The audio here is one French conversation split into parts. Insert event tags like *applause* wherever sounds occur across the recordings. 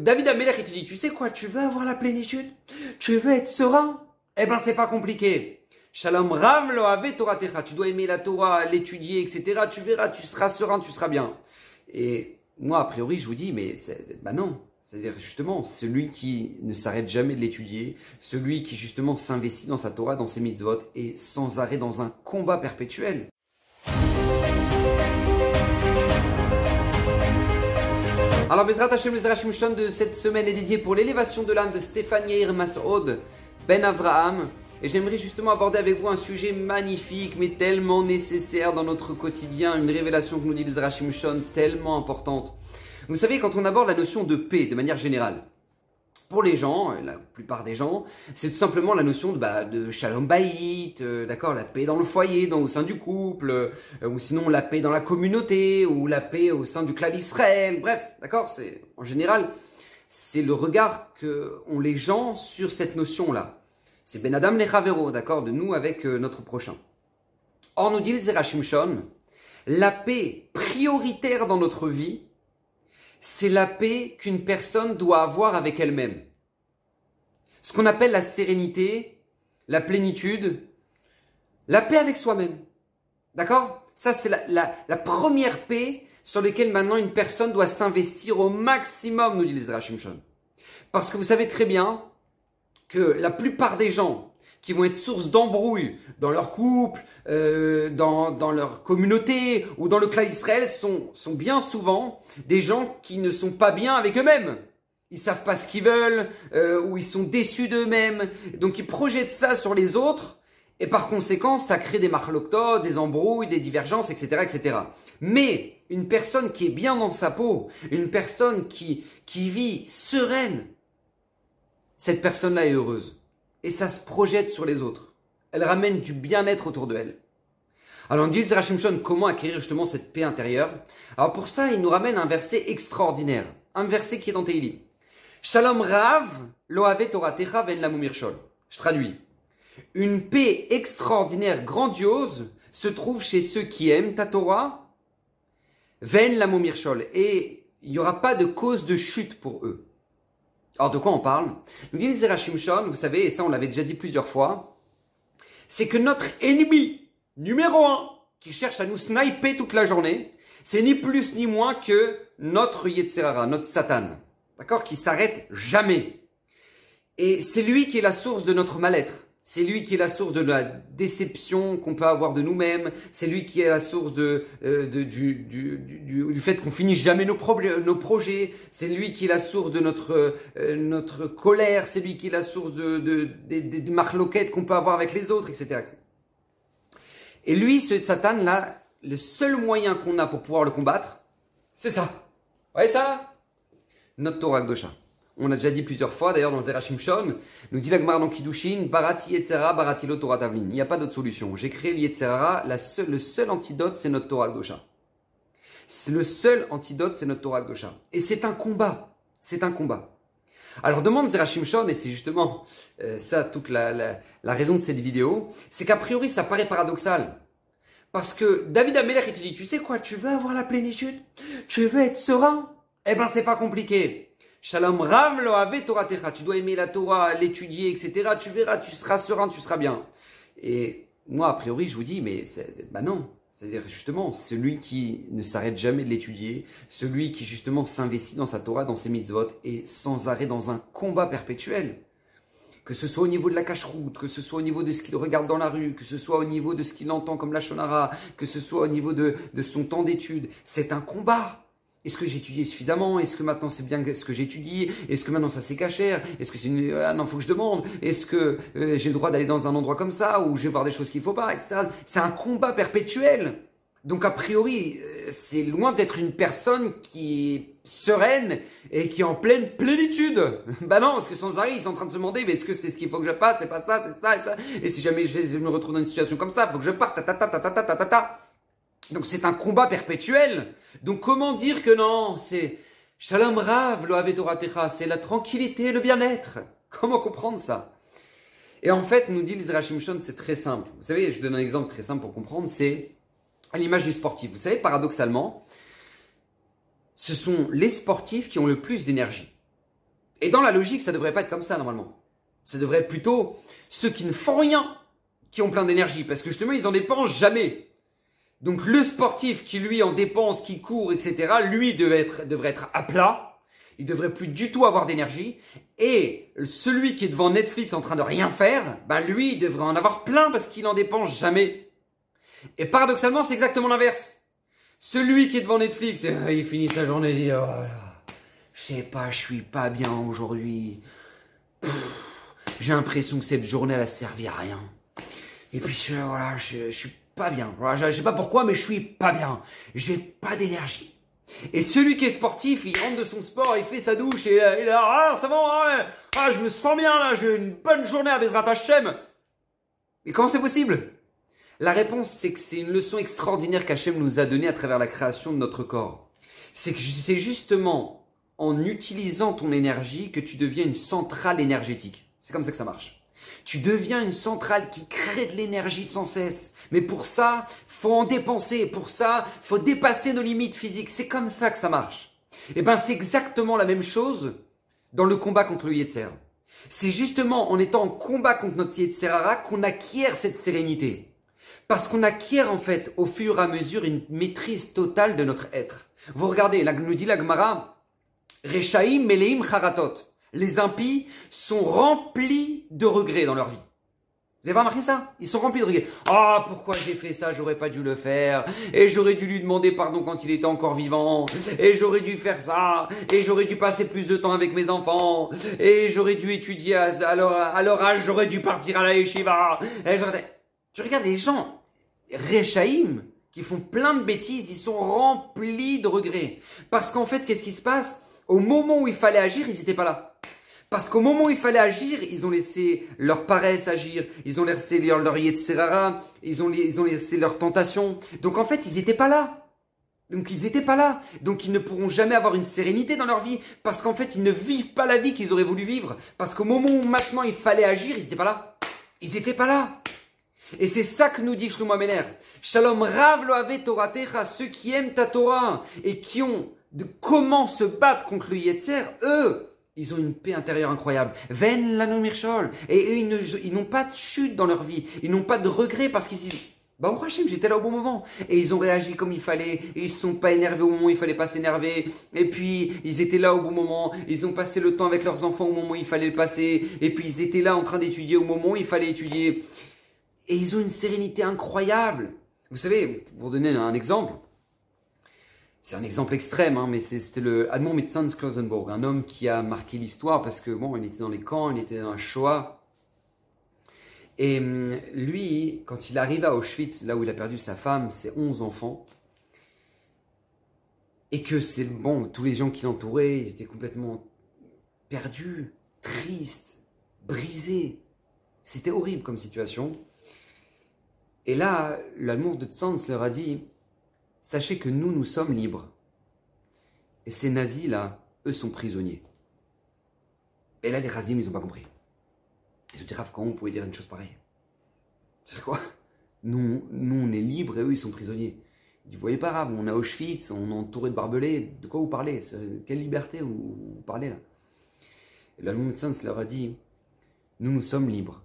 David Ameller, il te dit, tu sais quoi, tu veux avoir la plénitude? Tu veux être serein? Eh ben, c'est pas compliqué. Shalom Ram lo Torah techa. Tu dois aimer la Torah, l'étudier, etc. Tu verras, tu seras serein, tu seras bien. Et moi, a priori, je vous dis, mais bah non. C'est-à-dire justement, celui qui ne s'arrête jamais de l'étudier, celui qui justement s'investit dans sa Torah, dans ses mitzvot, est sans arrêt dans un combat perpétuel. Alors, Bezrat Hashem, Bezrat Hashem de cette semaine est dédié pour l'élévation de l'âme de Stéphane Yair Masoud Ben Avraham. Et j'aimerais justement aborder avec vous un sujet magnifique, mais tellement nécessaire dans notre quotidien, une révélation que nous dit Bezrat Hashem tellement importante. Vous savez, quand on aborde la notion de paix de manière générale, pour les gens, la plupart des gens, c'est tout simplement la notion de, bah, de shalom bayit, euh, d'accord, la paix dans le foyer, dans, au sein du couple, euh, ou sinon la paix dans la communauté, ou la paix au sein du clan d'Israël, bref, d'accord, c'est en général, c'est le regard que ont les gens sur cette notion-là. C'est Ben Adam Lechavero, d'accord, de nous avec euh, notre prochain. Or, nous dit le Zerachim la paix prioritaire dans notre vie, c'est la paix qu'une personne doit avoir avec elle-même. Ce qu'on appelle la sérénité, la plénitude, la paix avec soi-même. D'accord? Ça, c'est la, première paix sur laquelle maintenant une personne doit s'investir au maximum, nous dit les Shon. Parce que vous savez très bien que la plupart des gens qui vont être source d'embrouille dans leur couple, euh, dans, dans, leur communauté ou dans le clan d'Israël sont, sont bien souvent des gens qui ne sont pas bien avec eux-mêmes. Ils savent pas ce qu'ils veulent euh, ou ils sont déçus d'eux-mêmes. Donc ils projettent ça sur les autres et par conséquent ça crée des marloctos, des embrouilles, des divergences, etc., etc. Mais une personne qui est bien dans sa peau, une personne qui, qui vit sereine, cette personne-là est heureuse et ça se projette sur les autres. Elle ramène du bien-être autour de elle. Alors, on dit Rachim Shon comment acquérir justement cette paix intérieure? Alors, pour ça, il nous ramène un verset extraordinaire. Un verset qui est dans Teilim. Shalom Rav, loave Toratecha ven lamumirshol. Je traduis. Une paix extraordinaire, grandiose, se trouve chez ceux qui aiment ta Torah, ven lamumirshol. Et il n'y aura pas de cause de chute pour eux. Alors de quoi on parle? Nous dit Zerachim Shon, vous savez, et ça on l'avait déjà dit plusieurs fois, c'est que notre ennemi numéro un qui cherche à nous sniper toute la journée, c'est ni plus ni moins que notre Yetzerara, notre Satan, d'accord, qui s'arrête jamais. Et c'est lui qui est la source de notre mal-être. C'est lui qui est la source de la déception qu'on peut avoir de nous-mêmes. C'est lui qui est la source de, euh, du, du, du, fait qu'on finisse jamais nos, nos projets. C'est lui qui est la source de notre, euh, notre colère. C'est lui qui est la source de, de, de, marloquettes qu'on peut avoir avec les autres, etc. Et lui, ce Satan-là, le seul moyen qu'on a pour pouvoir le combattre, c'est ça. Vous voyez ça Notre Torah Gdosha. On a déjà dit plusieurs fois, d'ailleurs dans le Zerachim Shon, nous dit l'Agmar dans Kiddushin, Barati Yetzera, Barati lo Torah Tavlin. Il n'y a pas d'autre solution. J'ai créé l'Yetzera, le seul antidote, c'est notre Torah C'est Le seul antidote, c'est notre Torah Gdosha. Et c'est un combat. C'est un combat. Alors demande Zerachim Shon, et c'est justement euh, ça toute la, la, la, raison de cette vidéo, c'est qu'a priori ça paraît paradoxal. Parce que David Ameller, il te dit, tu sais quoi, tu veux avoir la plénitude? Tu veux être serein? Eh ben c'est pas compliqué. Shalom Ram lo Torah. Tu dois aimer la Torah, l'étudier, etc. Tu verras, tu seras serein, tu seras bien. Et moi, a priori, je vous dis, mais bah non. C'est-à-dire justement, celui qui ne s'arrête jamais de l'étudier, celui qui justement s'investit dans sa Torah, dans ses mitzvot, est sans arrêt dans un combat perpétuel. Que ce soit au niveau de la cache-route, que ce soit au niveau de ce qu'il regarde dans la rue, que ce soit au niveau de ce qu'il entend comme la shonara, que ce soit au niveau de son temps d'étude, c'est un combat. Est-ce que étudié suffisamment? Est-ce que maintenant c'est bien ce que j'étudie? Est-ce que maintenant ça c'est cachère Est-ce que c'est une... Ah non, faut que je demande. Est-ce que euh, j'ai le droit d'aller dans un endroit comme ça où je vais voir des choses qu'il faut pas, etc. C'est un combat perpétuel. Donc a priori, euh, c'est loin d'être une personne qui est sereine et qui est en pleine plénitude. *laughs* bah non, parce que sans arrêt, ils sont en train de se demander, mais est-ce que c'est ce qu'il faut que je fasse? C'est pas ça, c'est ça et ça. Et si jamais je me retrouve dans une situation comme ça, faut que je parte. Ta ta ta ta ta ta ta ta. Donc c'est un combat perpétuel. Donc comment dire que non C'est Shalom Rav, lo Techa, c'est la tranquillité, le bien-être. Comment comprendre ça? Et en fait, nous dit l'Israël Shon, c'est très simple. Vous savez, je donne un exemple très simple pour comprendre, c'est à l'image du sportif. Vous savez, paradoxalement, ce sont les sportifs qui ont le plus d'énergie. Et dans la logique, ça devrait pas être comme ça normalement. Ça devrait être plutôt ceux qui ne font rien qui ont plein d'énergie, parce que justement, ils en dépensent jamais. Donc le sportif qui lui en dépense, qui court, etc., lui devrait être, devrait être à plat, il devrait plus du tout avoir d'énergie, et celui qui est devant Netflix en train de rien faire, ben lui, il devrait en avoir plein parce qu'il en dépense jamais. Et paradoxalement, c'est exactement l'inverse. Celui qui est devant Netflix, euh, il finit sa journée et dit, oh je sais pas, je suis pas bien aujourd'hui. J'ai l'impression que cette journée, elle a servi à rien. Et puis, je, voilà, je, suis pas bien. je, sais pas pourquoi, mais je suis pas bien. J'ai pas d'énergie. Et celui qui est sportif, il rentre de son sport, il fait sa douche et, il là, ah, ça va, ah, je me sens bien là, j'ai une bonne journée à Bezrat Hashem. Mais comment c'est possible? La réponse, c'est que c'est une leçon extraordinaire qu'Hachem nous a donnée à travers la création de notre corps. C'est que c'est justement en utilisant ton énergie que tu deviens une centrale énergétique. C'est comme ça que ça marche. Tu deviens une centrale qui crée de l'énergie sans cesse. Mais pour ça, faut en dépenser. Pour ça, faut dépasser nos limites physiques. C'est comme ça que ça marche. Et eh ben, c'est exactement la même chose dans le combat contre le Yetzer. C'est justement en étant en combat contre notre Yetzerara qu'on acquiert cette sérénité. Parce qu'on acquiert en fait au fur et à mesure une maîtrise totale de notre être. Vous regardez, nous dit la Gemara, Rechaim Meleim Charatot les impies sont remplis de regrets dans leur vie. Vous avez pas remarqué ça? Ils sont remplis de regrets. Ah, pourquoi j'ai fait ça? J'aurais pas dû le faire. Et j'aurais dû lui demander pardon quand il était encore vivant. Et j'aurais dû faire ça. Et j'aurais dû passer plus de temps avec mes enfants. Et j'aurais dû étudier à, leur, âge. J'aurais dû partir à la yeshiva. Et tu regardes les gens, Rechaïm, qui font plein de bêtises, ils sont remplis de regrets. Parce qu'en fait, qu'est-ce qui se passe? Au moment où il fallait agir, ils n'étaient pas là. Parce qu'au moment où il fallait agir, ils ont laissé leur paresse agir, ils ont laissé leur, leur ils ont, laissé leur tentation. Donc en fait, ils n'étaient pas là. Donc ils n'étaient pas là. Donc ils ne pourront jamais avoir une sérénité dans leur vie. Parce qu'en fait, ils ne vivent pas la vie qu'ils auraient voulu vivre. Parce qu'au moment où maintenant il fallait agir, ils n'étaient pas là. Ils n'étaient pas là. Et c'est ça que nous dit Shlomo Meller. Shalom Rav lo Toratecha, ceux qui aiment ta Torah et qui ont de comment se battre contre le Yetzer, eux, ils ont une paix intérieure incroyable. Ven la mirchol. Et eux, ils n'ont pas de chute dans leur vie. Ils n'ont pas de regret parce qu'ils disent, bah, au Hachem, j'étais là au bon moment. Et ils ont réagi comme il fallait. Et ils se sont pas énervés au moment où il fallait pas s'énerver. Et puis, ils étaient là au bon moment. Ils ont passé le temps avec leurs enfants au moment où il fallait le passer. Et puis, ils étaient là en train d'étudier au moment où il fallait étudier. Et ils ont une sérénité incroyable. Vous savez, pour donner un exemple, c'est un exemple extrême, hein, mais c'était le Admon Metzans Klosenborg, un homme qui a marqué l'histoire parce que bon, il était dans les camps, il était dans la Shoah. Et hum, lui, quand il arrive à Auschwitz, là où il a perdu sa femme, ses 11 enfants, et que c'est bon, tous les gens qui l'entouraient, ils étaient complètement perdus, tristes, brisés. C'était horrible comme situation. Et là, l'amour de Tzans leur a dit Sachez que nous, nous sommes libres. Et ces nazis-là, eux sont prisonniers. Et là, les Razim, ils n'ont pas compris. Ils se disent, comment on pouvait dire une chose pareille? C'est quoi? Nous, nous, on est libres et eux, ils sont prisonniers. Ils voyez pas on à Auschwitz, on est entouré de barbelés. De quoi vous parlez? Quelle liberté vous, parlez là? Et l'allemand médecin leur a dit, nous, nous sommes libres.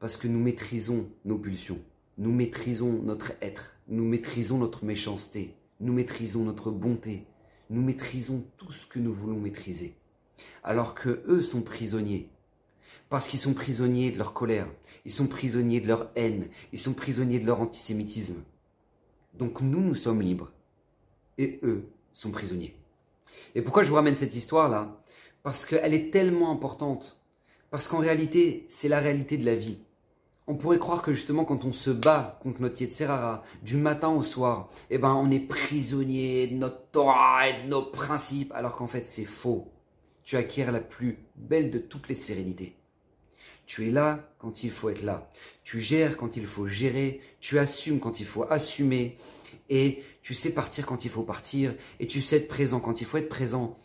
Parce que nous maîtrisons nos pulsions. Nous maîtrisons notre être nous maîtrisons notre méchanceté, nous maîtrisons notre bonté, nous maîtrisons tout ce que nous voulons maîtriser. Alors que eux sont prisonniers. Parce qu'ils sont prisonniers de leur colère, ils sont prisonniers de leur haine, ils sont prisonniers de leur antisémitisme. Donc nous, nous sommes libres. Et eux sont prisonniers. Et pourquoi je vous ramène cette histoire-là? Parce qu'elle est tellement importante. Parce qu'en réalité, c'est la réalité de la vie on pourrait croire que justement quand on se bat contre notre Yetzerara du matin au soir, eh ben on est prisonnier de notre Torah et de nos principes, alors qu'en fait c'est faux. Tu acquiers la plus belle de toutes les sérénités. Tu es là quand il faut être là. Tu gères quand il faut gérer. Tu assumes quand il faut assumer. Et tu sais partir quand il faut partir. Et tu sais être présent quand il faut être présent.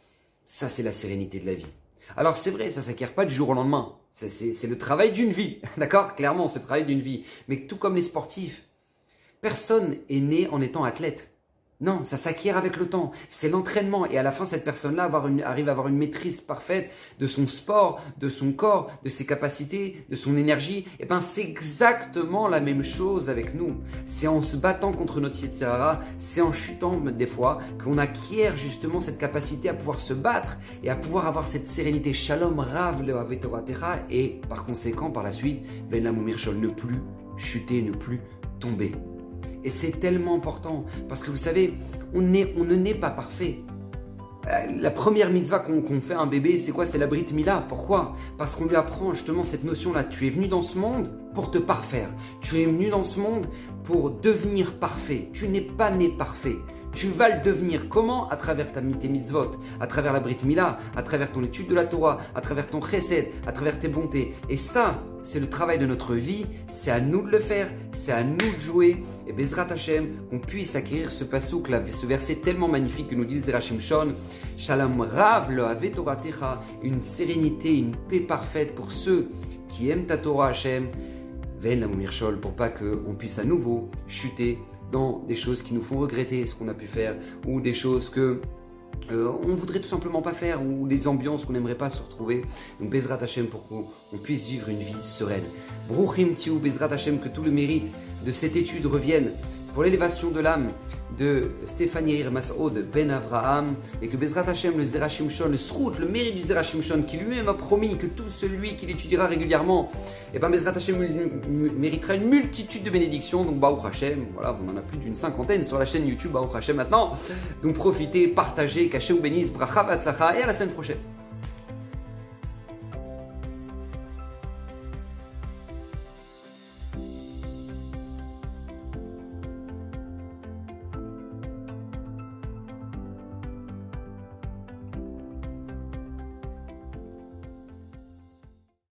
Ça, c'est la sérénité de la vie. Alors c'est vrai, ça s'acquiert pas du jour au lendemain. C'est le travail d'une vie, *laughs* d'accord? Clairement, c'est le travail d'une vie. Mais tout comme les sportifs, personne est né en étant athlète. Non, ça s'acquiert avec le temps. C'est l'entraînement. Et à la fin, cette personne-là arrive à avoir une maîtrise parfaite de son sport, de son corps, de ses capacités, de son énergie. Et eh ben, c'est exactement la même chose avec nous. C'est en se battant contre notre Yetzirara, c'est en chutant des fois qu'on acquiert justement cette capacité à pouvoir se battre et à pouvoir avoir cette sérénité. Shalom Rav le et par conséquent, par la suite, Ben ne plus chuter, ne plus tomber. Et c'est tellement important parce que vous savez, on, ne naît pas parfait. Euh, la première mitzvah qu'on fait à un bébé, c'est quoi? C'est la Brit Mila. Pourquoi? Parce qu'on lui apprend justement cette notion-là. Tu es venu dans ce monde pour te parfaire. Tu es venu dans ce monde pour devenir parfait. Tu n'es pas né parfait. Tu vas le devenir comment À travers ta, mitzvot, à travers la Brit Mila, à travers ton étude de la Torah, à travers ton chesed, à travers tes bontés. Et ça, c'est le travail de notre vie, c'est à nous de le faire, c'est à nous de jouer. Et Bezrat Hashem, qu'on puisse acquérir ce pasouk, ce verset tellement magnifique que nous dit Zerachim Shon, Shalom Rav le Avetoratecha, une sérénité, une paix parfaite pour ceux qui aiment ta Torah Hashem, Ven la pour pas qu'on puisse à nouveau chuter dans des choses qui nous font regretter ce qu'on a pu faire ou des choses que euh, on voudrait tout simplement pas faire ou des ambiances qu'on n'aimerait pas se retrouver. Donc Bezrat Hashem pour qu'on puisse vivre une vie sereine. Bruchim Tiou, Bezrat Hashem, que tout le mérite de cette étude revienne pour l'élévation de l'âme de Stéphanie Masoud Ben Avraham et que Bezrat Hashem, le Zerachim Shon, le Srout, le mérite du Zerachim Shon, qui lui-même a promis que tout celui qui l'étudiera régulièrement, et eh ben Bezrat Hashem méritera une multitude de bénédictions. Donc Baruch Hashem, voilà, on en a plus d'une cinquantaine sur la chaîne YouTube Baruch Hashem maintenant. Donc profitez, partagez, qu'Hashem vous bénisse, bracha et à la semaine prochaine.